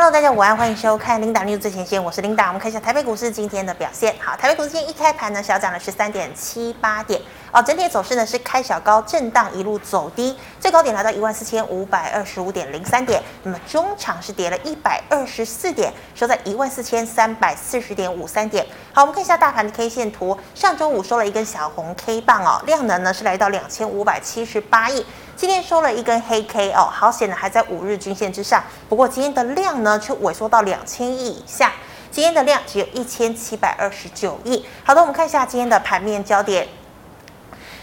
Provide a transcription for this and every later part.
Hello，大家午安，欢迎收看 Linda News 最前线，我是林达。我们看一下台北股市今天的表现。好，台北股市今天一开盘呢，小涨了十三点七八点。哦，整体走势呢是开小高震荡，一路走低，最高点来到一万四千五百二十五点零三点。那么中场是跌了一百二十四点，收在一万四千三百四十点五三点。好，我们看一下大盘的 K 线图，上周五收了一根小红 K 棒哦，量能呢是来到两千五百七十八亿。今天收了一根黑 K 哦，好险呢还在五日均线之上，不过今天的量呢却萎缩到两千亿以下，今天的量只有一千七百二十九亿。好的，我们看一下今天的盘面焦点。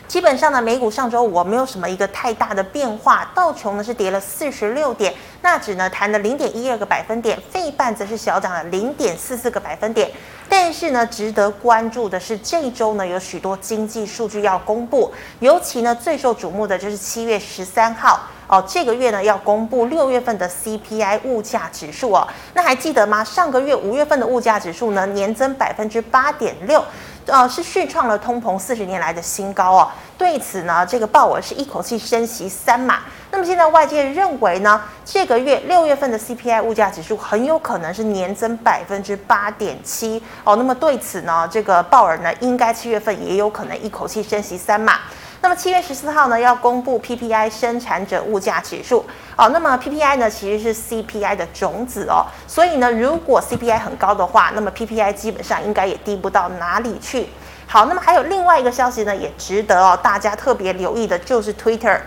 基本上呢，美股上周五没有什么一个太大的变化，道琼呢是跌了四十六点，纳指呢弹了零点一二个百分点，费半则是小涨了零点四四个百分点。但是呢，值得关注的是，这一周呢有许多经济数据要公布，尤其呢最受瞩目的就是七月十三号哦，这个月呢要公布六月份的 CPI 物价指数哦。那还记得吗？上个月五月份的物价指数呢年增百分之八点六。呃，是续创了通膨四十年来的新高哦。对此呢，这个鲍尔是一口气升息三码。那么现在外界认为呢，这个月六月份的 CPI 物价指数很有可能是年增百分之八点七哦。那么对此呢，这个鲍尔呢，应该七月份也有可能一口气升息三码。那么七月十四号呢，要公布 PPI 生产者物价指数哦。那么 PPI 呢，其实是 CPI 的种子哦。所以呢，如果 CPI 很高的话，那么 PPI 基本上应该也低不到哪里去。好，那么还有另外一个消息呢，也值得哦大家特别留意的，就是 Twitter。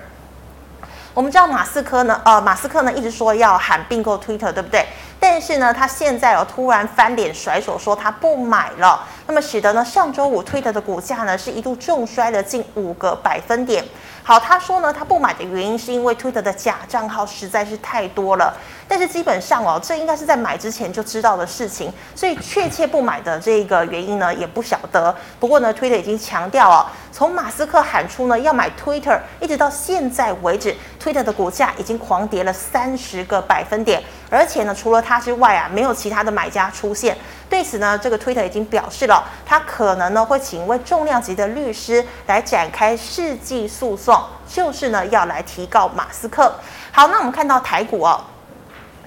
我们知道马斯克呢，呃，马斯克呢一直说要喊并购 Twitter，对不对？但是呢，他现在哦突然翻脸甩手说他不买了，那么使得呢上周五 Twitter 的股价呢是一度重摔了近五个百分点。好，他说呢他不买的原因是因为 Twitter 的假账号实在是太多了。但是基本上哦，这应该是在买之前就知道的事情，所以确切不买的这个原因呢也不晓得。不过呢，Twitter 已经强调哦，从马斯克喊出呢要买 Twitter，一直到现在为止，Twitter 的股价已经狂跌了三十个百分点，而且呢，除了他之外啊，没有其他的买家出现。对此呢，这个 Twitter 已经表示了，他可能呢会请一位重量级的律师来展开世纪诉讼，就是呢要来提告马斯克。好，那我们看到台股哦。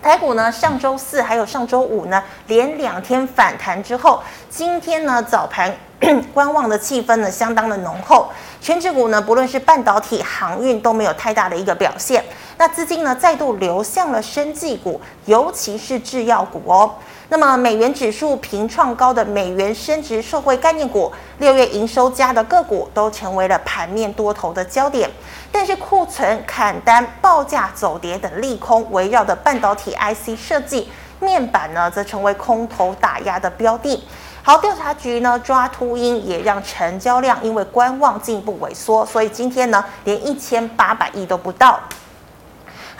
台股呢，上周四还有上周五呢，连两天反弹之后，今天呢早盘 观望的气氛呢相当的浓厚。全指股呢，不论是半导体、航运都没有太大的一个表现。那资金呢再度流向了生技股，尤其是制药股哦。那么美元指数平创高的美元升值社会概念股，六月营收佳的个股都成为了盘面多头的焦点。但是库存砍单、报价走跌等利空围绕的半导体 IC 设计面板呢，则成为空头打压的标的。好，调查局呢抓秃鹰，也让成交量因为观望进一步萎缩，所以今天呢连一千八百亿都不到。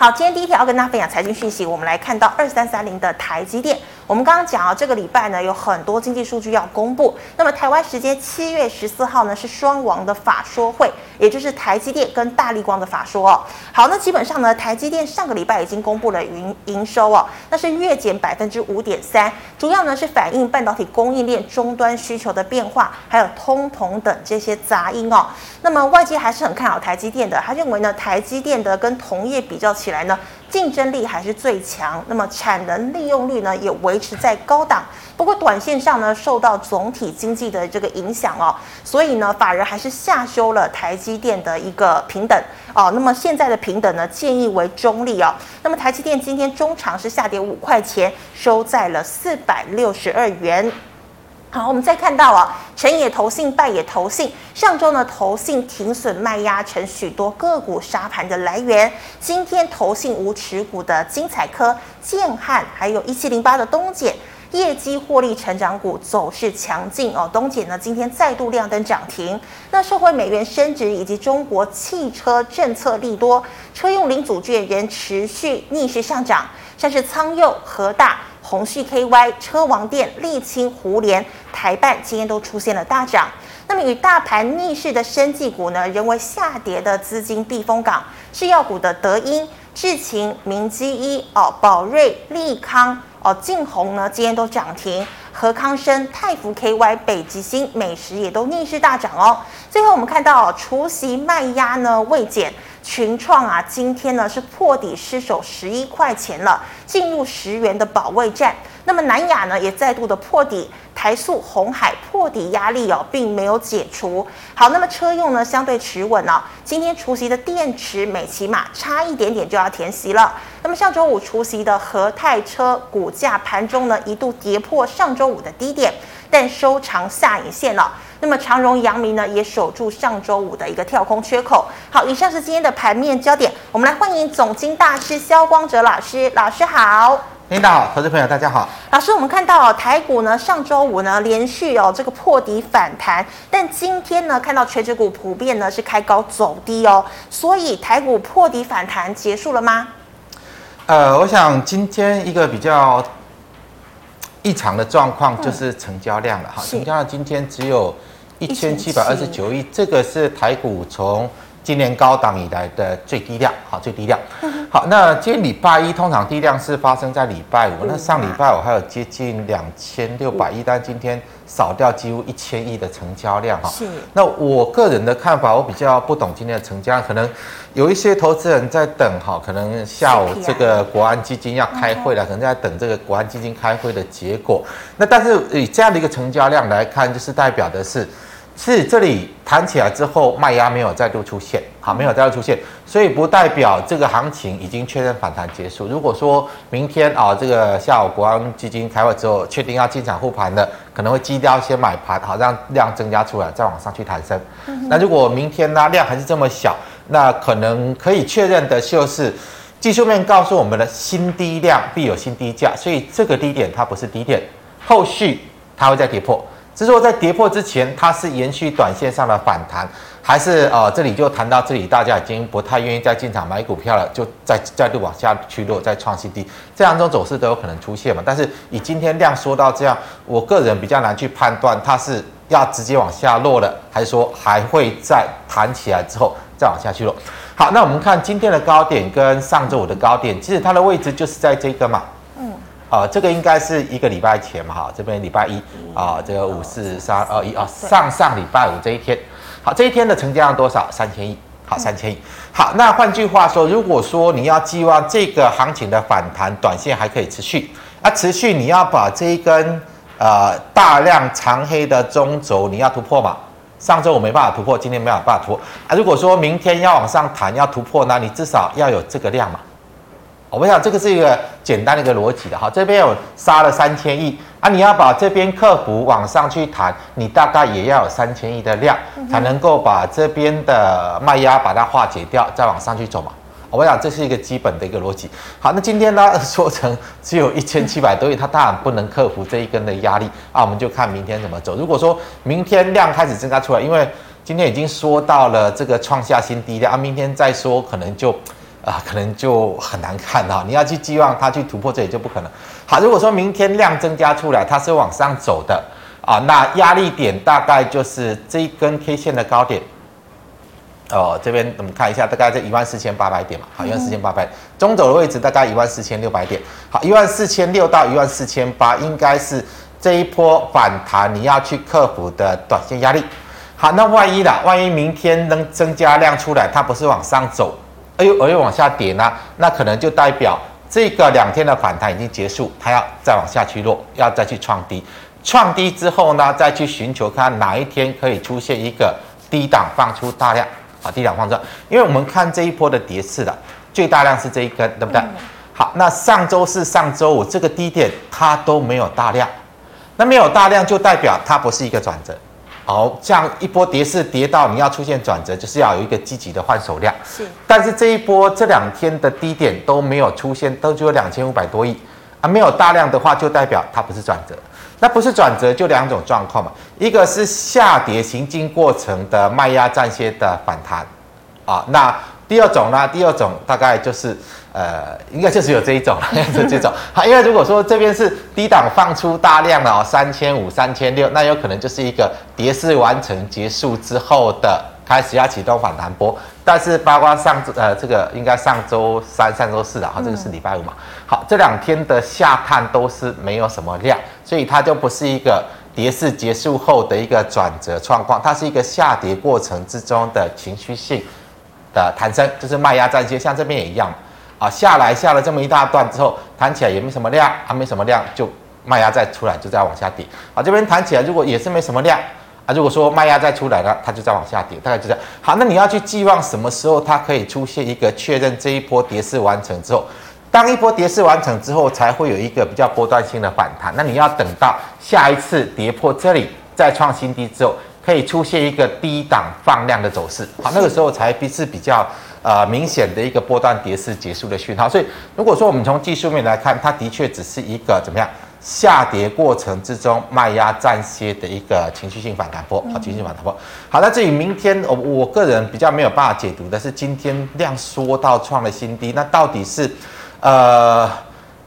好，今天第一条要跟大家分享财经讯息，我们来看到二三三零的台积电。我们刚刚讲啊，这个礼拜呢有很多经济数据要公布。那么台湾时间七月十四号呢是双王的法说会，也就是台积电跟大立光的法说哦。好，那基本上呢，台积电上个礼拜已经公布了营营收哦，那是月减百分之五点三，主要呢是反映半导体供应链终端需求的变化，还有通膨等这些杂音哦。那么外界还是很看好台积电的，他认为呢，台积电的跟同业比较起来呢。竞争力还是最强，那么产能利用率呢也维持在高档。不过短线上呢，受到总体经济的这个影响哦，所以呢，法人还是下修了台积电的一个平等哦。那么现在的平等呢，建议为中立哦。那么台积电今天中场是下跌五块钱，收在了四百六十二元。好，我们再看到啊，成也投信，败也投信。上周呢，投信停损卖压成许多个股杀盘的来源。今天投信无持股的精彩科、建汉，还有一七零八的东碱，业绩获利成长股走势强劲哦。东碱呢，今天再度亮灯涨停。那社会美元升值以及中国汽车政策利多，车用零组件仍持续逆势上涨，像是苍佑、和大。鸿旭 KY、车王电、丽清、胡联、台办今天都出现了大涨。那么与大盘逆势的生技股呢，仍为下跌的资金避风港。制药股的德英、智勤、明基一、哦宝瑞、利康、哦晋宏呢，今天都涨停。和康生、泰福 KY、北极星、美食也都逆势大涨哦。最后我们看到除息卖压呢未减。群创啊，今天呢是破底失守十一块钱了，进入十元的保卫战。那么南亚呢也再度的破底，台塑、红海破底压力哦，并没有解除。好，那么车用呢相对持稳哦。今天除夕的电池美琪玛差一点点就要填席了。那么上周五除息的和泰车股价盘中呢一度跌破上周五的低点，但收长下影线了。那么长荣、阳明呢也守住上周五的一个跳空缺口。好，以上是今天的盘面焦点。我们来欢迎总经大师萧光哲老师，老师好。领导好，投资朋友大家好。老师，我们看到哦，台股呢上周五呢连续哦这个破底反弹，但今天呢看到全指股普遍呢是开高走低哦，所以台股破底反弹结束了吗？呃，我想今天一个比较异常的状况就是成交量了。哈，嗯、成交量今天只有一千七百二十九亿，这个是台股从今年高档以来的最低量，好，最低量。好，那今天礼拜一通常低量是发生在礼拜五，那上礼拜五还有接近两千六百亿，但今天少掉几乎一千亿的成交量哈。是。那我个人的看法，我比较不懂今天的成交量，可能有一些投资人在等哈，可能下午这个国安基金要开会了，可能在等这个国安基金开会的结果。那但是以这样的一个成交量来看，就是代表的是。是这里弹起来之后，卖压没有再度出现，好，没有再度出现，所以不代表这个行情已经确认反弹结束。如果说明天啊，这个下午国安基金开会之后，确定要进场护盘的，可能会基调先买盘，好，让量增加出来，再往上去抬升。那如果明天呢量还是这么小，那可能可以确认的就是技术面告诉我们的新低量必有新低价，所以这个低点它不是低点，后续它会再跌破。是说在跌破之前，它是延续短线上的反弹，还是呃这里就谈到这里，大家已经不太愿意再进场买股票了，就再再度往下去落，再创新低，这两种走势都有可能出现嘛。但是以今天量缩到这样，我个人比较难去判断它是要直接往下落了，还是说还会再弹起来之后再往下去落。好，那我们看今天的高点跟上周五的高点，其实它的位置就是在这个嘛。啊、呃，这个应该是一个礼拜前嘛，哈，这边礼拜一啊、呃，这个五四三二一啊，上上礼拜五这一天，好，这一天的成交量多少？三千亿，好，三千亿，好，那换句话说，如果说你要寄望这个行情的反弹，短线还可以持续，啊，持续你要把这一根呃大量长黑的中轴你要突破嘛？上周我没办法突破，今天没有办法突破啊。如果说明天要往上弹，要突破，那你至少要有这个量嘛。我们想这个是一个简单的一个逻辑的哈，这边有杀了三千亿啊，你要把这边客服往上去谈，你大概也要有三千亿的量，才能够把这边的卖压把它化解掉，再往上去走嘛。我想这是一个基本的一个逻辑。好，那今天呢 说成只有一千七百多亿，它当然不能克服这一根的压力啊，我们就看明天怎么走。如果说明天量开始增加出来，因为今天已经说到了这个创下新低量啊，明天再说可能就。啊，可能就很难看啊！你要去寄望它去突破这里就不可能。好，如果说明天量增加出来，它是往上走的啊，那压力点大概就是这一根 K 线的高点。哦，这边我们看一下，大概在一万四千八百点嘛。好，一万四千八百，中轴的位置大概一万四千六百点。好，一万四千六到一万四千八，应该是这一波反弹你要去克服的短线压力。好，那万一啦，万一明天能增加量出来，它不是往上走？而又而又往下跌呢，那可能就代表这个两天的反弹已经结束，它要再往下去落，要再去创低，创低之后呢，再去寻求看哪一天可以出现一个低档放出大量啊，低档放出，因为我们看这一波的跌势的最大量是这一根，对不对？好，那上周四、上周五这个低点它都没有大量，那没有大量就代表它不是一个转折。好，这样一波跌势跌到你要出现转折，就是要有一个积极的换手量。是，但是这一波这两天的低点都没有出现，都只有两千五百多亿啊，没有大量的话，就代表它不是转折。那不是转折，就两种状况嘛，一个是下跌行进过程的卖压暂歇的反弹啊，那第二种呢，第二种大概就是。呃，应该就只有这一种了，是 这种。好，因为如果说这边是低档放出大量的哦，三千五、三千六，那有可能就是一个跌势完成结束之后的开始要启动反弹波。但是包括上周呃，这个应该上周三、上周四的哈，这个是礼拜五嘛。好，这两天的下探都是没有什么量，所以它就不是一个跌势结束后的一个转折状况，它是一个下跌过程之中的情绪性。的弹升，就是卖压站线，像这边也一样，啊，下来下了这么一大段之后，弹起来也没什么量，还、啊、没什么量，就卖压再出来，就再往下跌。啊，这边弹起来如果也是没什么量，啊，如果说卖压再出来了，它就再往下跌，大概就这样。好，那你要去寄望什么时候它可以出现一个确认这一波跌势完成之后，当一波跌势完成之后，才会有一个比较波段性的反弹。那你要等到下一次跌破这里再创新低之后。可以出现一个低档放量的走势，好，那个时候才是比较呃明显的一个波段跌势结束的讯号。所以，如果说我们从技术面来看，它的确只是一个怎么样下跌过程之中卖压暂歇的一个情绪性反弹波，好，情绪性反弹波。好，那至于明天，我我个人比较没有办法解读的是，今天量缩到创了新低，那到底是呃？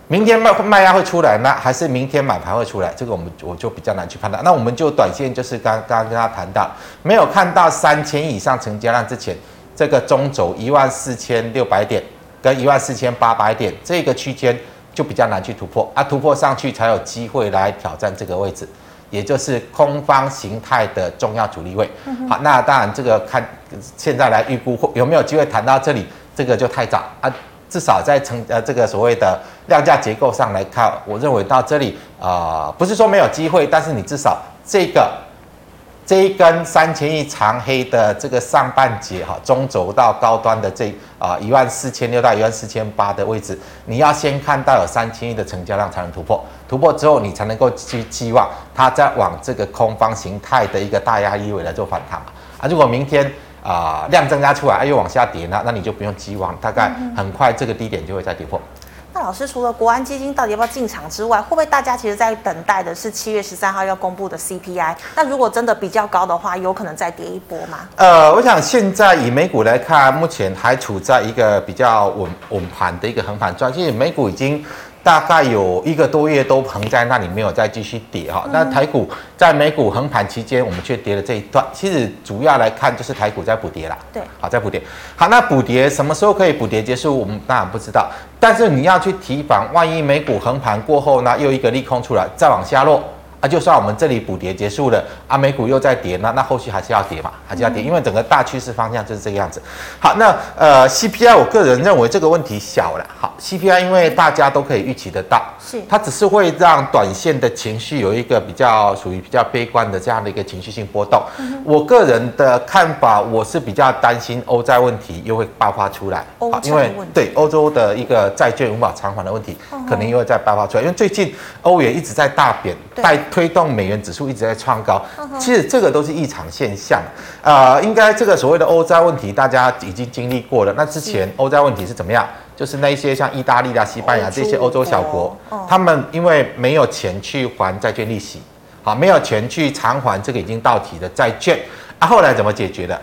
明天卖卖压会出来，呢还是明天买盘会出来？这个我们我就比较难去判断。那我们就短线就是刚刚跟他谈到，没有看到三千以上成交量之前，这个中轴一万四千六百点跟一万四千八百点这个区间就比较难去突破啊，突破上去才有机会来挑战这个位置，也就是空方形态的重要阻力位。好，那当然这个看现在来预估有没有机会谈到这里，这个就太早啊。至少在成呃这个所谓的量价结构上来看，我认为到这里啊、不是说没有机会，但是你至少这个这一根三千亿长黑的这个上半截哈，中轴到高端的这啊一万四千六到一万四千八的位置，你要先看到有三千亿的成交量才能突破，突破之后你才能够去期望它再往这个空方形态的一个大压力位来做反弹啊，如果明天。啊、呃，量增加出来，哎，又往下跌，那那你就不用寄望，大概很快这个低点就会再跌破。那老师除了国安基金到底要不要进场之外，会不会大家其实在等待的是七月十三号要公布的 CPI？那如果真的比较高的话，有可能再跌一波吗？呃，我想现在以美股来看，目前还处在一个比较稳稳盘的一个横盘状态，其实美股已经。大概有一个多月都横在那里，没有再继续跌哈。那台股在美股横盘期间，我们却跌了这一段。其实主要来看就是台股在补跌啦。对，好，在补跌。好，那补跌什么时候可以补跌结束？我们当然不知道。但是你要去提防，万一美股横盘过后呢，又一个利空出来，再往下落。那、啊、就算我们这里补跌结束了，啊，美股又在跌，那那后续还是要跌嘛，还是要跌，因为整个大趋势方向就是这个样子。好，那呃 CPI，我个人认为这个问题小了。好，CPI 因为大家都可以预期得到，是它只是会让短线的情绪有一个比较属于比较悲观的这样的一个情绪性波动。嗯、我个人的看法，我是比较担心欧债问题又会爆发出来，好，因为对欧洲的一个债券无法偿还的问题，可能又会再爆发出来，因为最近欧元一直在大贬，带。推动美元指数一直在创高，其实这个都是异常现象。呃，应该这个所谓的欧债问题，大家已经经历过了。那之前欧债问题是怎么样？就是那一些像意大利啊、西班牙这些欧洲小国，他们因为没有钱去还债券利息，好，没有钱去偿还这个已经到期的债券，啊，后来怎么解决的？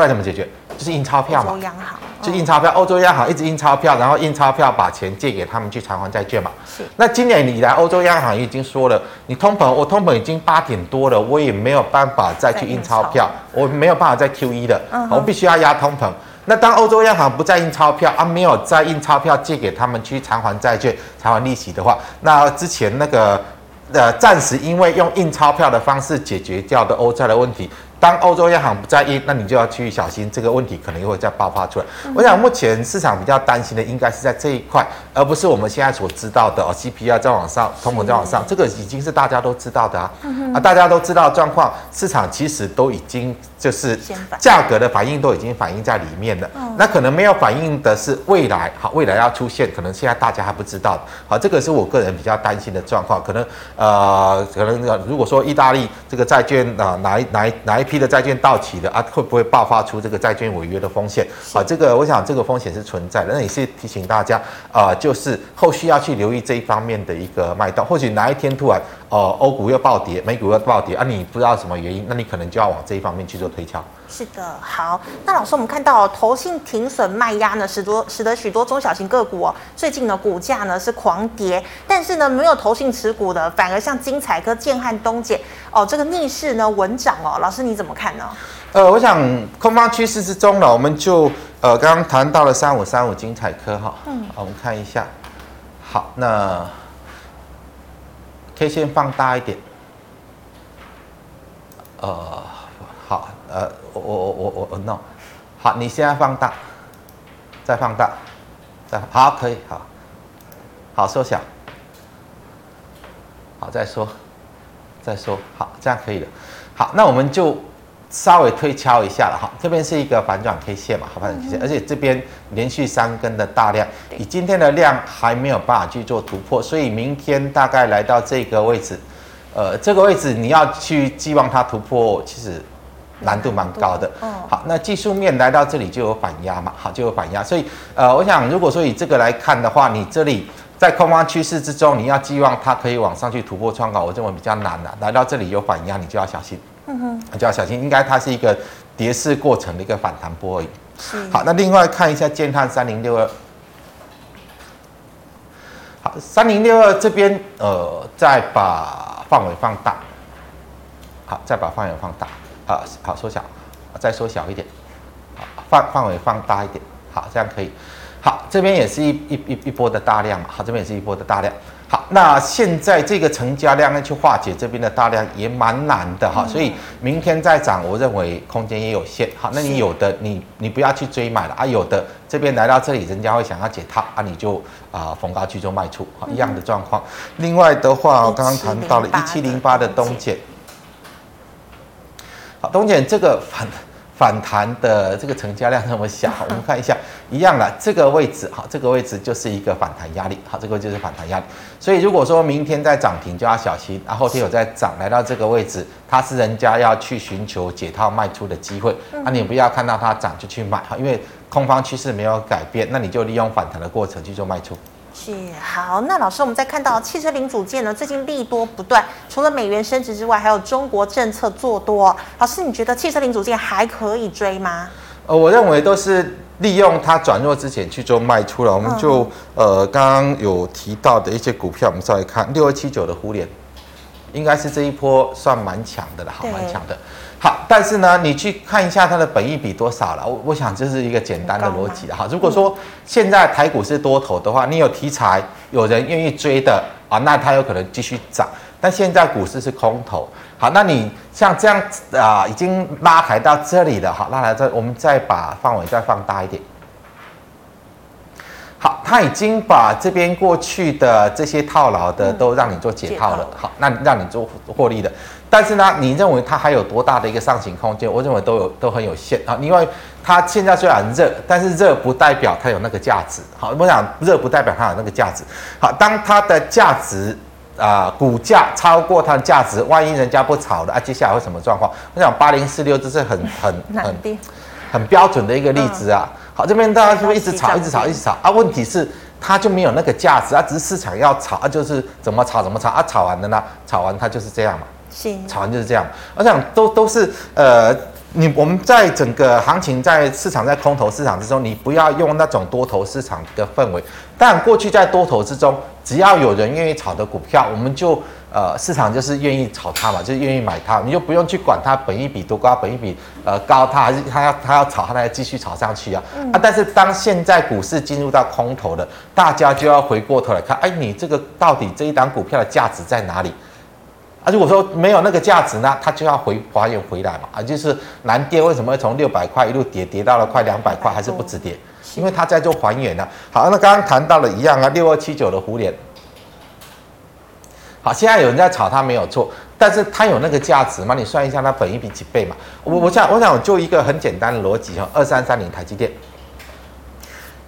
后来怎么解决？就是印钞票嘛。欧洲央行。就印钞票，欧洲央行一直印钞票，然后印钞票把钱借给他们去偿还债券嘛。是。那今年以来，欧洲央行已经说了，你通膨，我通膨已经八点多了，我也没有办法再去印钞票，我没有办法再 QE 了，嗯、我必须要压通膨。那当欧洲央行不再印钞票啊，没有再印钞票借给他们去偿还债券、偿还利息的话，那之前那个呃，暂时因为用印钞票的方式解决掉的欧债的问题。当欧洲央行不在意，那你就要去小心这个问题可能又会再爆发出来。嗯、我想目前市场比较担心的应该是在这一块，而不是我们现在所知道的哦，CPI 在往上，通膨在往上，这个已经是大家都知道的啊。嗯、啊，大家都知道状况，市场其实都已经就是价格的反应都已经反映在里面了。嗯、那可能没有反应的是未来，好，未来要出现，可能现在大家还不知道。好，这个是我个人比较担心的状况。可能呃，可能如果说意大利这个债券啊，哪一哪一哪一批的债券到期的啊，会不会爆发出这个债券违约的风险？啊，这个我想这个风险是存在的。那也是提醒大家啊，就是后续要去留意这一方面的一个脉动。或许哪一天突然呃，欧股又暴跌，美股又暴跌啊，你不知道什么原因，那你可能就要往这一方面去做推敲。是的，好，那老师，我们看到投信停损卖压呢，使多使得许多中小型个股哦，最近的股价呢是狂跌，但是呢，没有投信持股的，反而像精彩科、建汉、东碱哦，这个逆势呢稳涨哦。老师你怎么看呢？呃，我想空方趋势之中呢，我们就呃刚刚谈到了三五三五精彩科哈，嗯，我们看一下，好，那。可以先放大一点，呃，好，呃，我我我我我 no，好，你现在放大，再放大，再好，可以，好，好缩小，好再说，再说，好，这样可以了。好，那我们就。稍微推敲一下了哈，这边是一个反转 K 线嘛，好反转 K 线，而且这边连续三根的大量，以今天的量还没有办法去做突破，所以明天大概来到这个位置，呃，这个位置你要去寄望它突破，其实难度蛮高的。好，那技术面来到这里就有反压嘛，好，就有反压，所以呃，我想如果说以这个来看的话，你这里在空方趋势之中，你要寄望它可以往上去突破窗口，我认为比较难的。来到这里有反压，你就要小心。嗯哼，就要小心，应该它是一个跌势过程的一个反弹波而已。是。好，那另外看一下建汉三零六二。好，三零六二这边，呃，再把范围放大。好，再把范围放大。好，好，缩小，再缩小一点。好，范范围放大一点。好，这样可以。好，这边也是一一一一波的大量嘛。好，这边也是一波的大量。好，那现在这个成交量呢，去化解这边的大量也蛮难的哈，所以明天再涨，我认为空间也有限。好，那你有的你你不要去追买了啊，有的这边来到这里，人家会想要解套啊，你就啊、呃、逢高去做卖出，好，一样的状况。另外的话，我刚刚谈到了一七零八的东碱，好，东碱这个反。反弹的这个成交量那么小，我们看一下，一样的这个位置，好，这个位置就是一个反弹压力，好，这个就是反弹压力。所以如果说明天再涨停就要小心，然后后天有再涨来到这个位置，它是人家要去寻求解套卖出的机会，那你不要看到它涨就去买，哈，因为空方趋势没有改变，那你就利用反弹的过程去做卖出。是好，那老师，我们再看到汽车零组件呢，最近利多不断，除了美元升值之外，还有中国政策做多。老师，你觉得汽车零组件还可以追吗？呃，我认为都是利用它转弱之前去做卖出了。我们就、嗯、呃刚刚有提到的一些股票，我们稍微看六二七九的互联，应该是这一波算蛮强的了，好，蛮强的。好，但是呢，你去看一下它的本益比多少了？我我想这是一个简单的逻辑哈。如果说现在台股是多头的话，你有题材，有人愿意追的啊，那它有可能继续涨。但现在股市是空头，好，那你像这样啊，已经拉抬到这里了，好，拉抬这，我们再把范围再放大一点。好，他已经把这边过去的这些套牢的都让你做解套了，好，那让你做获利的。但是呢，你认为它还有多大的一个上行空间？我认为都有都很有限啊，因为它现在虽然热，但是热不代表它有那个价值。好，我想热不代表它有那个价值。好，当它的价值啊、呃，股价超过它的价值，万一人家不炒了啊，接下来会什么状况？我想八零四六这是很 很很很标准的一个例子啊。好，这边大家是不是一直炒，一直炒，一直炒啊？问题是它就没有那个价值啊，只是市场要炒啊，就是怎么炒怎么炒啊，炒完了呢？炒完它就是这样嘛。炒完就是这样，我想都都是呃，你我们在整个行情在市场在空头市场之中，你不要用那种多头市场的氛围。但过去在多头之中，只要有人愿意炒的股票，我们就呃市场就是愿意炒它嘛，就是愿意买它，你就不用去管它本一比多高，本一比呃高，它还是它要它要炒，它再继续炒上去啊、嗯、啊！但是当现在股市进入到空头了，大家就要回过头来看，哎，你这个到底这一档股票的价值在哪里？啊，如果说没有那个价值呢，它就要回还原回来嘛。啊，就是南电为什么会从六百块一路跌跌到了快两百块，还是不止跌？因为它在做还原呢。好，那刚刚谈到了一样啊，六二七九的胡连。好，现在有人在炒它没有错，但是它有那个价值吗？你算一下它本一比几倍嘛？我我想我想我就一个很简单的逻辑哈，二三三零台积电，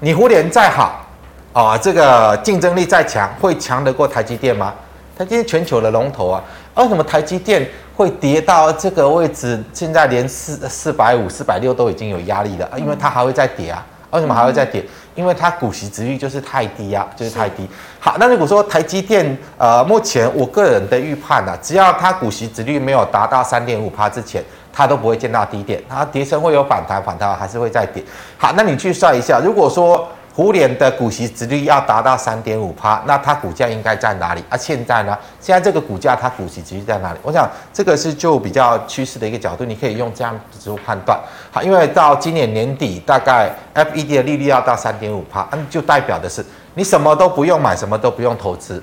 你胡连再好啊，这个竞争力再强，会强得过台积电吗？台积电全球的龙头啊。为什么台积电会跌到这个位置？现在连四四百五、四百六都已经有压力了，因为它还会再跌啊。为什么还会再跌？因为它股息殖率就是太低啊，就是太低。好，那如果说台积电，呃，目前我个人的预判呢，只要它股息殖率没有达到三点五趴之前，它都不会见到低点，它跌升会有反弹，反弹还是会再跌。好，那你去算一下，如果说。胡脸的股息殖率要达到三点五趴，那它股价应该在哪里？啊，现在呢？现在这个股价它股息殖率在哪里？我想这个是就比较趋势的一个角度，你可以用这样子做判断。好，因为到今年年底，大概 FED 的利率要到三点五趴，嗯，就代表的是你什么都不用买，什么都不用投资，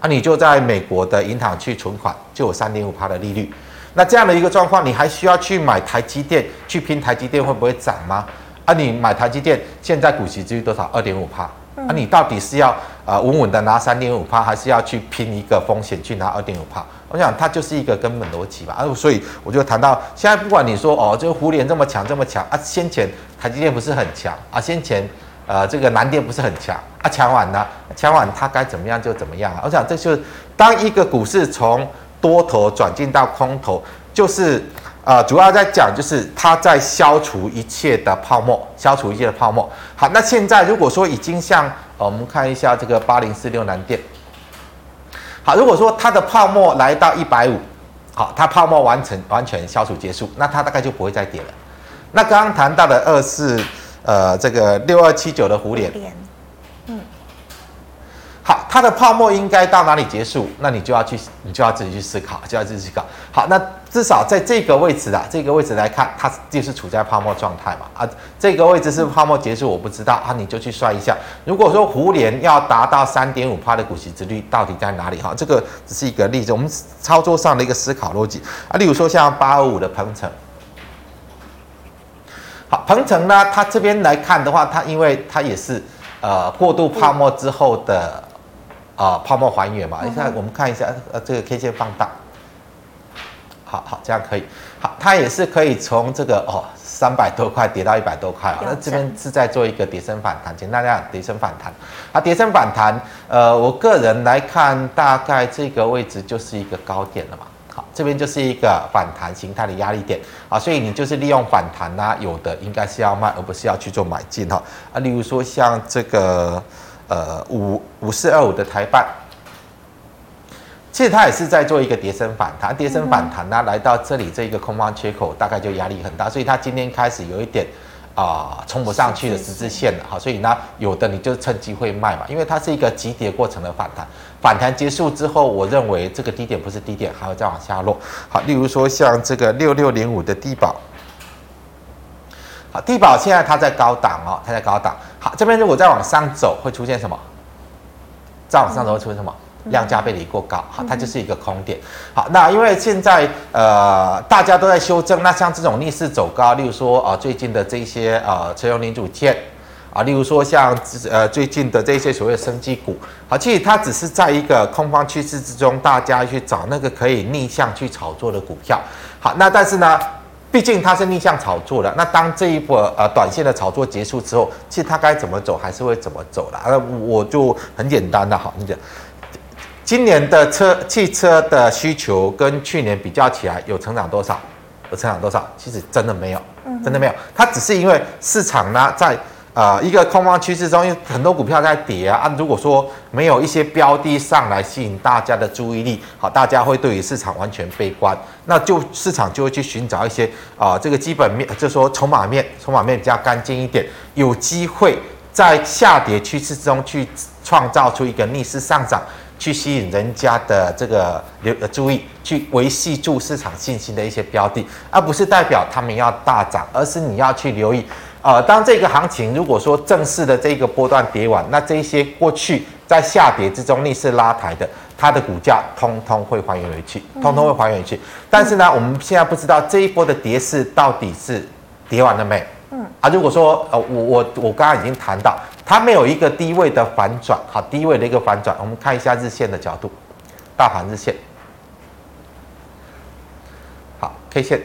啊，你就在美国的银行去存款，就有三点五趴的利率。那这样的一个状况，你还需要去买台积电去拼台积电会不会涨吗？啊，你买台积电现在股息至于多少？二点五趴。啊，你到底是要呃稳稳的拿三点五帕，还是要去拼一个风险去拿二点五帕？我想它就是一个根本逻辑吧。啊，所以我就谈到现在，不管你说哦，这个胡联这么强这么强啊，先前台积电不是很强啊，先前呃这个南电不是很强啊，强完呢，强完它该怎么样就怎么样啊。我想这就是当一个股市从多头转进到空头，就是。啊，主要在讲就是它在消除一切的泡沫，消除一切的泡沫。好，那现在如果说已经像，我们看一下这个八零四六南电。好，如果说它的泡沫来到一百五，好，它泡沫完成完全消除结束，那它大概就不会再跌了。那刚刚谈到的二四，呃，这个六二七九的胡联。好，它的泡沫应该到哪里结束？那你就要去，你就要自己去思考，就要自己去搞。好，那至少在这个位置啊，这个位置来看，它就是处在泡沫状态嘛。啊，这个位置是泡沫结束，我不知道啊，你就去算一下。如果说胡联要达到三点五趴的股息殖率，到底在哪里？哈，这个只是一个例子，我们操作上的一个思考逻辑啊。例如说像八二五的鹏程，好，鹏程呢，它这边来看的话，它因为它也是呃过度泡沫之后的。啊，泡沫还原嘛？你看，我们看一下，呃，这个 K 线放大，好好，这样可以。好，它也是可以从这个哦三百多块跌到一百多块啊。那这边是在做一个跌升反弹，简单讲，跌升反弹。啊，跌升反弹，呃，我个人来看，大概这个位置就是一个高点了嘛。好，这边就是一个反弹形态的压力点啊，所以你就是利用反弹呐、啊，有的应该是要卖，而不是要去做买进哈。啊，例如说像这个。呃，五五四二五的台半，其实它也是在做一个跌升反弹，跌升反弹呢，来到这里这一个空方缺口，大概就压力很大，所以它今天开始有一点啊、呃、冲不上去的十字线了好，所以呢，有的你就趁机会卖嘛，因为它是一个急跌过程的反弹，反弹结束之后，我认为这个低点不是低点，还会再往下落。好，例如说像这个六六零五的低保。好，低保现在它在高档哦，它在高档。好，这边如果再往上走，会出现什么？再往上走会出现什么？量价背离过高，好，它就是一个空点。好，那因为现在呃大家都在修正，那像这种逆势走高，例如说啊、呃、最近的这些呃车用零组件啊，例如说像呃最近的这些所谓的升级股，好，其实它只是在一个空方趋势之中，大家去找那个可以逆向去炒作的股票。好，那但是呢？毕竟它是逆向炒作的，那当这一波呃短线的炒作结束之后，其实它该怎么走还是会怎么走的。那我就很简单的哈，你讲，今年的车汽车的需求跟去年比较起来有成长多少？有成长多少？其实真的没有，真的没有。它只是因为市场呢在。啊、呃，一个空方趋势中，因为很多股票在跌啊。啊，如果说没有一些标的上来吸引大家的注意力，好，大家会对于市场完全悲观，那就市场就会去寻找一些啊、呃，这个基本面，就是说筹码面，筹码面比较干净一点，有机会在下跌趋势中去创造出一个逆势上涨，去吸引人家的这个留注意，去维系住市场信心的一些标的，而不是代表他们要大涨，而是你要去留意。呃，当这个行情如果说正式的这个波段跌完，那这些过去在下跌之中逆势拉抬的，它的股价通通会还原回去，通通会还原回去。但是呢，我们现在不知道这一波的跌势到底是跌完了没？嗯啊，如果说呃，我我我刚刚已经谈到，它没有一个低位的反转，好，低位的一个反转，我们看一下日线的角度，大盘日线，好，K 线。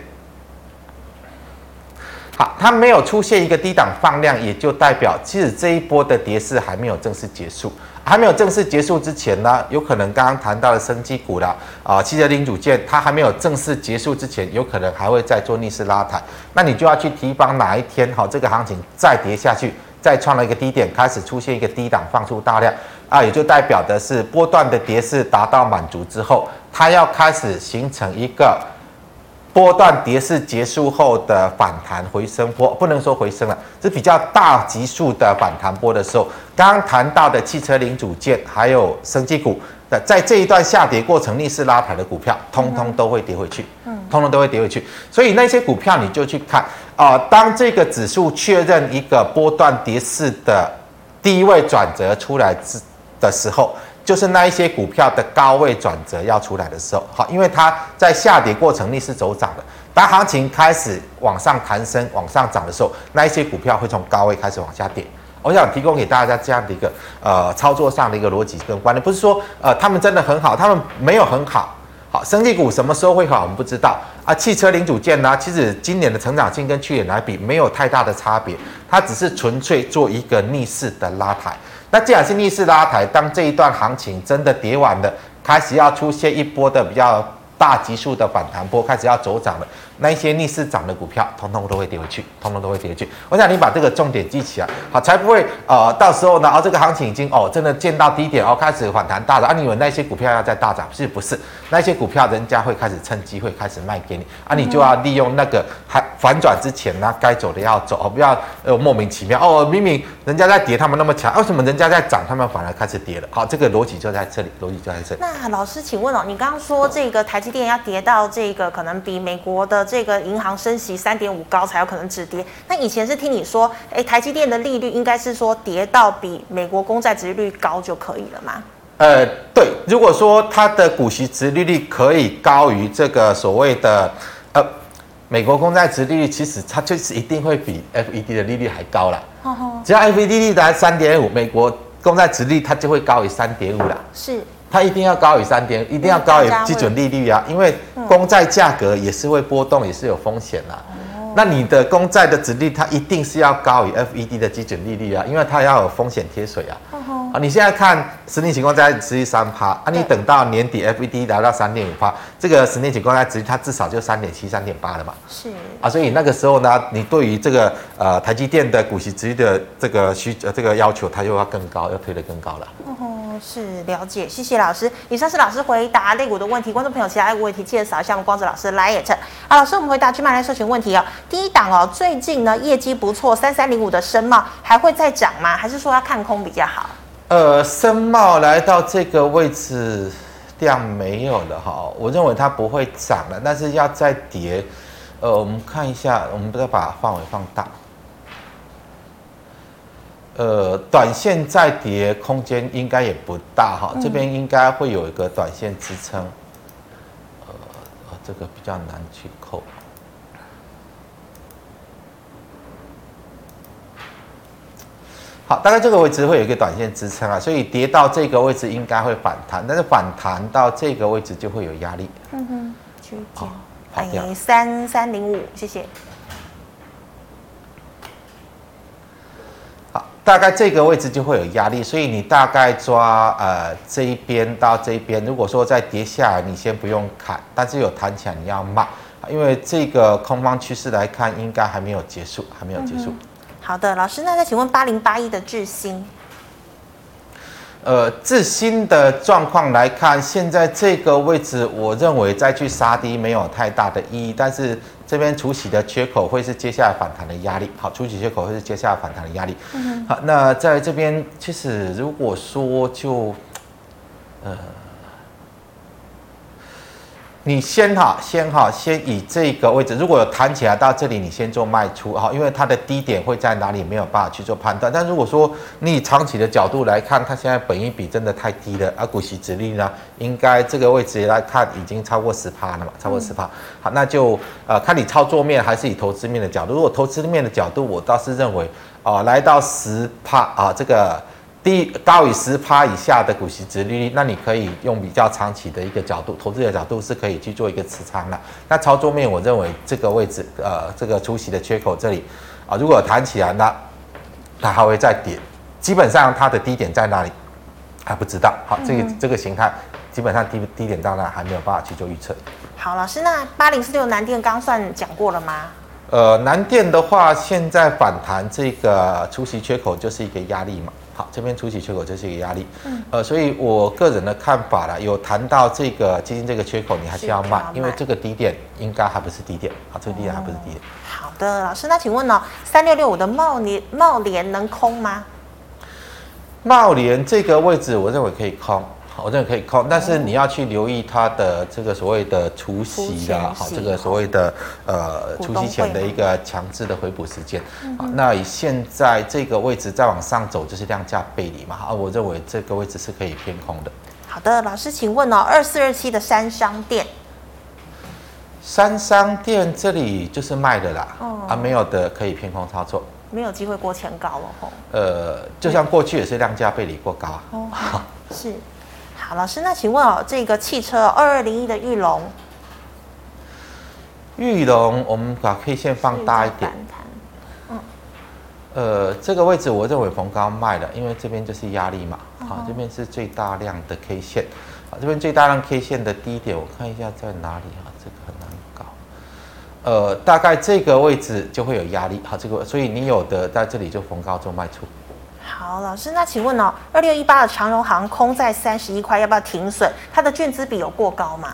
它没有出现一个低档放量，也就代表其实这一波的跌势还没有正式结束。还没有正式结束之前呢，有可能刚刚谈到的生技股啦，啊，汽车零组件，它还没有正式结束之前，有可能还会再做逆势拉抬。那你就要去提防哪一天哈，这个行情再跌下去，再创了一个低点，开始出现一个低档放出大量啊，也就代表的是波段的跌势达到满足之后，它要开始形成一个。波段跌势结束后的反弹回升波，不能说回升了，是比较大级数的反弹波的时候，刚刚谈到的汽车零组件还有生技股的，在这一段下跌过程逆势拉抬的股票，通通都会跌回去，嗯，通通都会跌回去。所以那些股票你就去看啊、呃，当这个指数确认一个波段跌势的低位转折出来之的时候。就是那一些股票的高位转折要出来的时候，好，因为它在下跌过程逆势走涨的，当行情开始往上弹升、往上涨的时候，那一些股票会从高位开始往下跌。我想提供给大家这样的一个呃操作上的一个逻辑跟观念，不是说呃他们真的很好，他们没有很好。好，生技股什么时候会好，我们不知道啊。汽车零组件呢，其实今年的成长性跟去年来比没有太大的差别，它只是纯粹做一个逆势的拉抬。那既然是逆势拉抬，当这一段行情真的跌完了，开始要出现一波的比较大级数的反弹波，开始要走涨了。那一些逆势涨的股票，通通都会跌回去，通通都会跌回去。我想你把这个重点记起来，好，才不会呃，到时候呢，哦，这个行情已经哦，真的见到低点哦，开始反弹大涨啊。你以为那些股票要再大涨？是不是？那些股票人家会开始趁机会开始卖给你啊，你就要利用那个还反转之前呢，该走的要走哦，不要呃莫名其妙哦，明明人家在跌，他们那么强，为什么人家在涨，他们反而开始跌了？好，这个逻辑就在这里，逻辑就在这里。那老师，请问哦，你刚刚说这个台积电要跌到这个可能比美国的这个银行升息三点五高才有可能止跌。那以前是听你说，哎，台积电的利率应该是说跌到比美国公债殖利率高就可以了吗？呃，对，如果说它的股息值利率可以高于这个所谓的呃美国公债值利率，其实它就是一定会比 FED 的利率还高了。只要 FED 利率达三点五，美国公债值利率它就会高于三点五了。是。它一定要高于三点，一定要高于基准利率啊，因为公债价格也是会波动，也是有风险啊。那你的公债的殖利率，它一定是要高于 FED 的基准利率啊，因为它要有风险贴水啊。啊，你现在看十年期公债殖利三趴啊，你等到年底 FED 达到三点五趴，这个十年期公债殖利率它至少就三点七、三点八了嘛。是啊，所以那个时候呢，你对于这个呃台积电的股息殖利的这个需呃这个要求，它又要更高，要推得更高了。是了解，谢谢老师。以上是老师回答类股的问题，观众朋友其他问题记得扫一下我们光子老师来也成。好，老师，我们回答去麦来社群问题哦。第一档哦，最近呢业绩不错，三三零五的深茂还会再涨吗？还是说要看空比较好？呃，深茂来到这个位置量没有了哈，我认为它不会涨了，但是要再跌。呃，我们看一下，我们不要把范围放大。呃，短线再跌空间应该也不大哈，这边应该会有一个短线支撑。呃，这个比较难去扣。好，大概这个位置会有一个短线支撑啊，所以跌到这个位置应该会反弹，但是反弹到这个位置就会有压力。嗯哼，区间，哎，三三零五，谢谢。好大概这个位置就会有压力，所以你大概抓呃这一边到这一边。如果说再跌下来，你先不用砍，但是有弹起来你要卖，因为这个空方趋势来看应该还没有结束，还没有结束。嗯、好的，老师，那再请问八零八一的智新，呃，智新的状况来看，现在这个位置，我认为再去杀低没有太大的意义，但是。这边除息的缺口会是接下来反弹的压力，好，除息缺口会是接下来反弹的压力。嗯，好，那在这边其实如果说就，呃。你先哈，先哈，先以这个位置，如果有弹起来到这里，你先做卖出哈，因为它的低点会在哪里，没有办法去做判断。但如果说你以长期的角度来看，它现在本益比真的太低了，而股息殖利率呢，应该这个位置来看已经超过十趴了嘛，超过十趴。好，那就呃看你操作面还是以投资面的角度。如果投资面的角度，我倒是认为啊、呃，来到十趴啊这个。低高于十趴以下的股息值利率，那你可以用比较长期的一个角度，投资的角度是可以去做一个持仓的。那操作面，我认为这个位置，呃，这个出息的缺口这里，啊，如果弹起来，那它还会再跌。基本上它的低点在哪里还不知道。好，这个这个形态基本上低低点到那还没有办法去做预测。好，老师，那八零四六南电刚算讲过了吗？呃，南电的话，现在反弹这个出息缺口就是一个压力嘛。好，这边出起缺口就是一个压力，嗯，呃，所以我个人的看法啦，有谈到这个基金这个缺口，你还是要卖，因为这个低点应该还不是低点，好，这个低点还不是低点。好的，老师，那请问呢，三六六五的茂联茂联能空吗？茂联这个位置，我认为可以空。我认为可以空，但是你要去留意它的这个所谓的除息啦，好，这个所谓的呃除息前的一个强制的回补时间。好，那以现在这个位置再往上走，就是量价背离嘛，啊，我认为这个位置是可以偏空的。好的，老师，请问哦，二四二七的三商店，三商店这里就是卖的啦，哦、啊，没有的可以偏空操作，没有机会过前高了吼。呃，就像过去也是量价背离过高啊。哦，是。好，老师，那请问哦，这个汽车二二零一的玉龙，玉龙，我们把 K 线放大一点。嗯。呃，这个位置我认为逢高卖了，因为这边就是压力嘛。好，这边是最大量的 K 线。好，这边最大量 K 线的低点，我看一下在哪里啊？这个很难搞。呃，大概这个位置就会有压力。好，这个所以你有的在这里就逢高做卖出。好，老师，那请问哦，二六一八的长荣航空在三十一块，要不要停损？它的券资比有过高吗？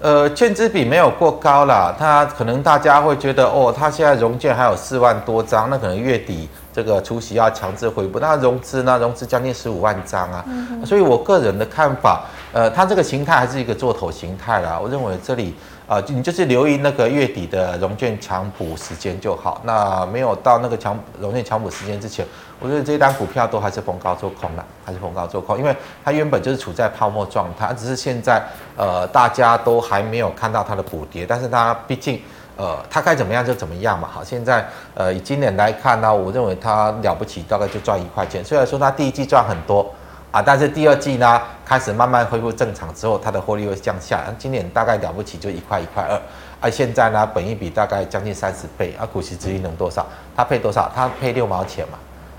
呃，券资比没有过高啦，它可能大家会觉得哦，它现在融券还有四万多张，那可能月底这个除夕要强制回补，那融资呢？融资将近十五万张啊，嗯、所以我个人的看法，呃，它这个形态还是一个做头形态啦，我认为这里。啊，你就是留意那个月底的融券强补时间就好。那没有到那个强融券强补时间之前，我觉得这一单股票都还是逢高做空的，还是逢高做空，因为它原本就是处在泡沫状态，只是现在呃大家都还没有看到它的补跌，但是它毕竟呃它该怎么样就怎么样嘛。好，现在呃以今年来看呢，我认为它了不起，大概就赚一块钱。虽然说它第一季赚很多。啊，但是第二季呢，开始慢慢恢复正常之后，它的获利会降下。今年大概了不起就一块一块二，而现在呢，本益比大概将近三十倍，啊，股息殖利能多少？它配多少？它配六毛钱嘛，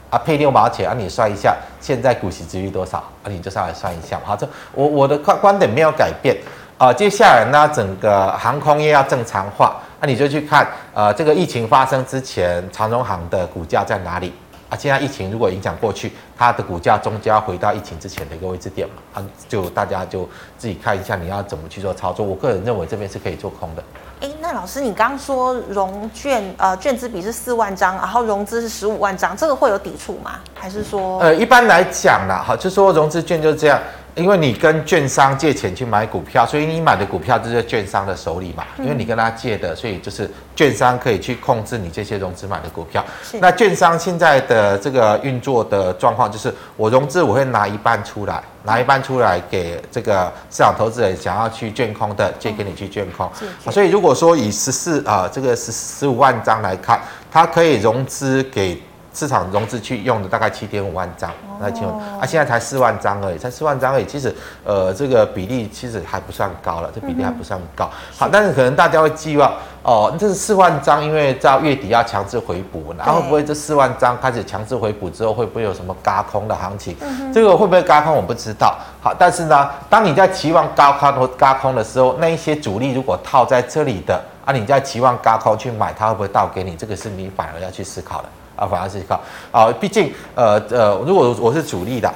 啊，配六毛钱，啊，你算一下，现在股息殖利率多少？啊，你就上来算一下。好，这我我的观观点没有改变啊。接下来呢，整个航空业要正常化，那你就去看，呃，这个疫情发生之前，长荣航的股价在哪里？啊，现在疫情如果影响过去，它的股价终将要回到疫情之前的一个位置点嘛？啊，就大家就自己看一下你要怎么去做操作。我个人认为这边是可以做空的。哎，那老师，你刚刚说融券呃券资比是四万张，然后融资是十五万张，这个会有抵触吗？还是说？呃，一般来讲啦，哈，就说融资券就是这样。因为你跟券商借钱去买股票，所以你买的股票就是在券商的手里嘛。因为你跟他借的，所以就是券商可以去控制你这些融资买的股票。那券商现在的这个运作的状况就是，我融资我会拿一半出来，拿一半出来给这个市场投资人想要去券空的，借给你去券空。所以如果说以十四啊这个十十五万张来看，它可以融资给。市场融资去用的大概七点五万张那请问啊，现在才四万张而已，才四万张而已。其实，呃，这个比例其实还不算高了，这比例还不算高。好，但是可能大家会寄望哦，这是四万张，因为到月底要强制回补，然后会不会这四万张开始强制回补之后，会不会有什么嘎空的行情？这个会不会嘎空我不知道。好，但是呢，当你在期望高空或嘎空的时候，那一些主力如果套在这里的啊，你在期望嘎空去买，它会不会倒给你？这个是你反而要去思考的。啊，反而是靠啊，毕竟呃呃，如果我是主力的，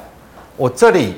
我这里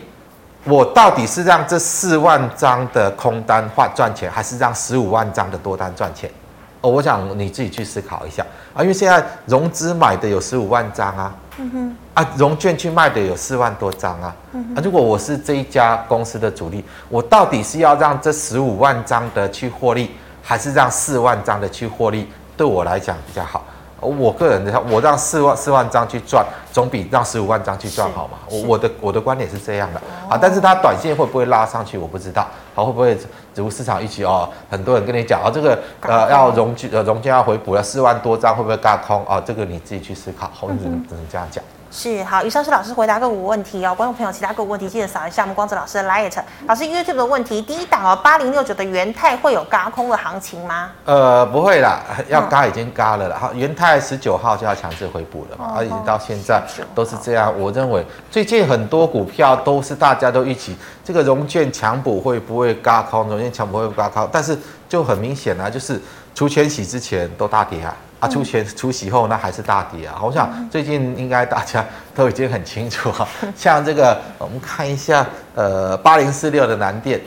我到底是让这四万张的空单换赚钱，还是让十五万张的多单赚钱？哦，我想你自己去思考一下啊，因为现在融资买的有十五万张啊，嗯哼，啊，融券去卖的有四万多张啊，嗯，啊，如果我是这一家公司的主力，我到底是要让这十五万张的去获利，还是让四万张的去获利？对我来讲比较好。我个人的，我让四万四万张去赚，总比让十五万张去赚好嘛。我我的我的观点是这样的啊，但是它短线会不会拉上去，我不知道。好，会不会如市场预期哦？很多人跟你讲啊，这个呃要融呃融券要回补了四万多张，会不会轧空啊？这个你自己去思考，我只能只能这样讲。是好，以上是老师回答个股问题哦。观众朋友，其他个股问题记得扫一下我们光子老师的 Light。老师 YouTube 的问题，第一档哦，八零六九的元泰会有嘎空的行情吗？呃，不会啦，要嘎已经嘎了啦。好，元泰十九号就要强制回补了嘛，而已经到现在都是这样。我认为最近很多股票都是大家都一起这个融券强补会不会嘎空，融券强补会不会嘎空，但是就很明显啊，就是除权息之前都大跌啊。啊，除权除息后那还是大跌啊！我想最近应该大家都已经很清楚啊。像这个，我们看一下，呃，八零四六的南电，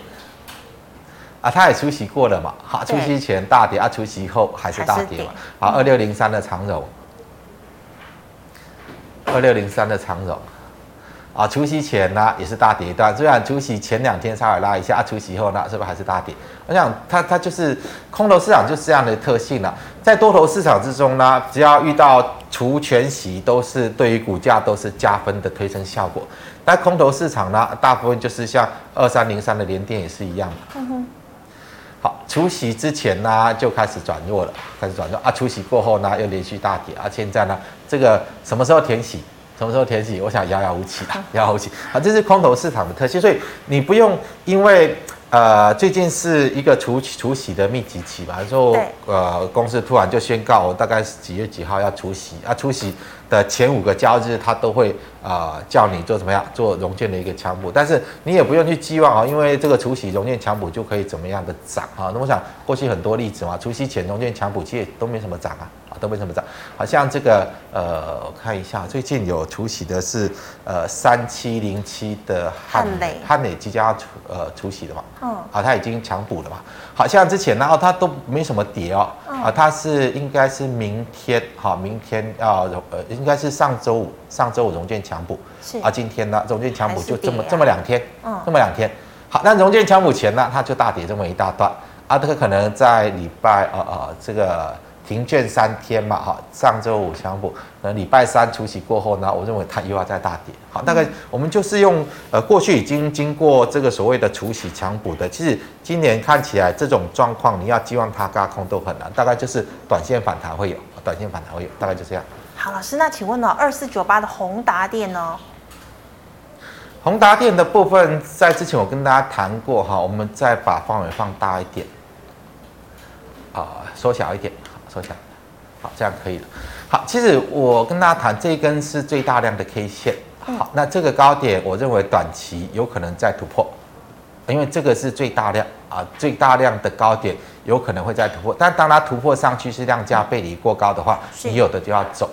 啊，它也出息过了嘛，好，除息前大跌啊，除息后还是大跌嘛。好，二六零三的长荣，二六零三的长荣，啊，除夕前呢也是大跌一段，虽然除夕前两天稍微拉一下，啊，除夕后呢是不是还是大跌？我想它它就是空头市场就是这样的特性了，啊，在多头市场之中呢，只要遇到除权息，都是对于股价都是加分的推升效果。但空头市场呢，大部分就是像二三零三的联电也是一样的。嗯哼。好，除夕之前呢就开始转弱了，开始转弱啊，除夕过后呢又连续大跌啊，现在呢这个什么时候填息？什么时候填息？我想遥遥无期啊，遥遥无期。啊，这是空头市场的特性，所以你不用因为呃最近是一个除除息的密集期吧，然后呃公司突然就宣告我大概是几月几号要除息啊，除息的前五个交易日他都会啊、呃、叫你做怎么样做融券的一个强补，但是你也不用去寄望啊，因为这个除息融券强补就可以怎么样的涨啊。那我想过去很多例子嘛，除息前融券强补其实都没什么涨啊。都没什么涨，好像这个呃，我看一下，最近有除息的是呃三七零七的汉磊，汉磊即将要除呃除息的嘛，嗯，啊，它已经强补了嘛，好像之前然后它都没什么跌哦，啊，它是应该是明天哈，明天要呃应该是上周五上周五融券强补，是。啊，今天呢融券强补就这么这么两天，嗯，这么两天，好，那融券强补前呢，它就大跌这么一大段，啊，这个可能在礼拜呃呃这个。停券三天嘛，哈，上周五强补，那礼拜三除息过后呢，我认为它又要再大跌。好，大概我们就是用呃过去已经经过这个所谓的除息强补的，其实今年看起来这种状况，你要寄望它嘎空都很难，大概就是短线反弹会有，短线反弹会有，大概就这样。好，老师，那请问呢，二四九八的宏达电呢？宏达电的部分，在之前我跟大家谈过哈，我们再把范围放大一点，啊，缩小一点。收下，好，这样可以了。好，其实我跟大家谈，这一根是最大量的 K 线。好，那这个高点，我认为短期有可能再突破，因为这个是最大量啊，最大量的高点有可能会再突破。但当它突破上去是量价背离过高的话，你有的就要走。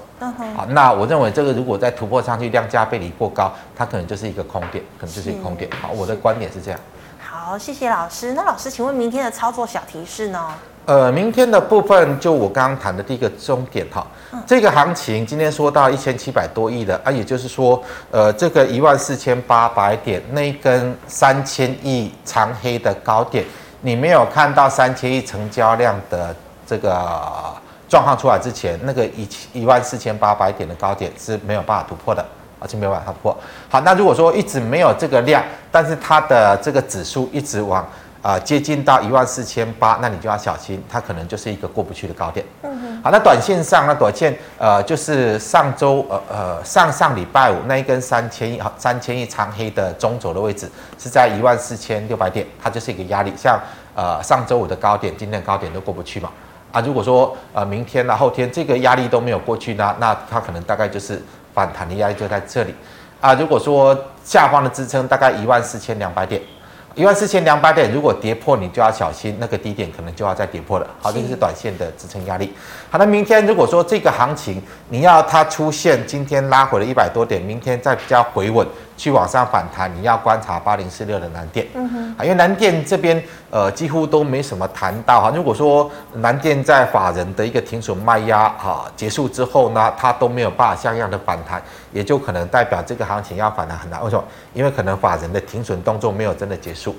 好，那我认为这个如果再突破上去，量价背离过高，它可能就是一个空点，可能就是一个空点。好，我的观点是这样。好，谢谢老师。那老师，请问明天的操作小提示呢？呃，明天的部分就我刚刚谈的第一个重点哈，这个行情今天说到一千七百多亿的啊，也就是说，呃，这个一万四千八百点那一根三千亿长黑的高点，你没有看到三千亿成交量的这个状况出来之前，那个一一万四千八百点的高点是没有办法突破的，而且没有办法突破。好，那如果说一直没有这个量，但是它的这个指数一直往。啊、呃，接近到一万四千八，那你就要小心，它可能就是一个过不去的高点。嗯哼。好，那短线上，呢短线呃，就是上周呃呃上上礼拜五那一根三千亿三千亿长黑的中轴的位置是在一万四千六百点，它就是一个压力。像呃上周五的高点，今天的高点都过不去嘛。啊，如果说呃明天啊后天这个压力都没有过去呢，那它可能大概就是反弹的压力就在这里。啊，如果说下方的支撑大概一万四千两百点。一万四千两百点，如果跌破，你就要小心，那个低点可能就要再跌破了。好，这是短线的支撑压力。好，那明天如果说这个行情你要它出现，今天拉回了一百多点，明天再比较回稳。去往上反弹，你要观察八零四六的南电，嗯哼，啊，因为南电这边呃几乎都没什么谈到哈。如果说南电在法人的一个停损卖压哈结束之后呢，它都没有办法像样的反弹，也就可能代表这个行情要反弹很难。为什么？因为可能法人的停损动作没有真的结束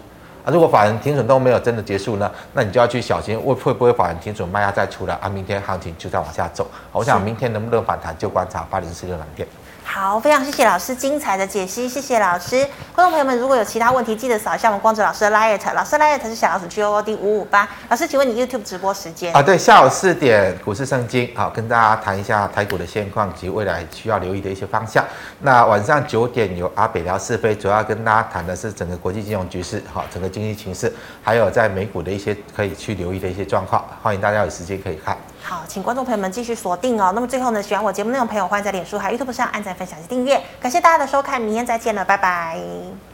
啊。如果法人停损都没有真的结束呢，那你就要去小心会会不会法人停损卖压再出来啊？明天行情就再往下走。我想明天能不能反弹，就观察八零四六蓝电。好，非常谢谢老师精彩的解析，谢谢老师。观众朋友们，如果有其他问题，记得扫一下我们光子老师的 LINE，老师 LINE 是小老鼠 G O O D 五五八。老师，请问你 YouTube 直播时间？啊，对，下午四点股市圣经，好，跟大家谈一下台股的现况及未来需要留意的一些方向。那晚上九点有阿北聊是非，主要跟大家谈的是整个国际金融局势，好，整个经济情势，还有在美股的一些可以去留意的一些状况。欢迎大家有时间可以看。好，请观众朋友们继续锁定哦。那么最后呢，喜欢我节目内容朋友，欢迎在脸书还有 YouTube 上按赞、分享及订阅。感谢大家的收看，明天再见了，拜拜。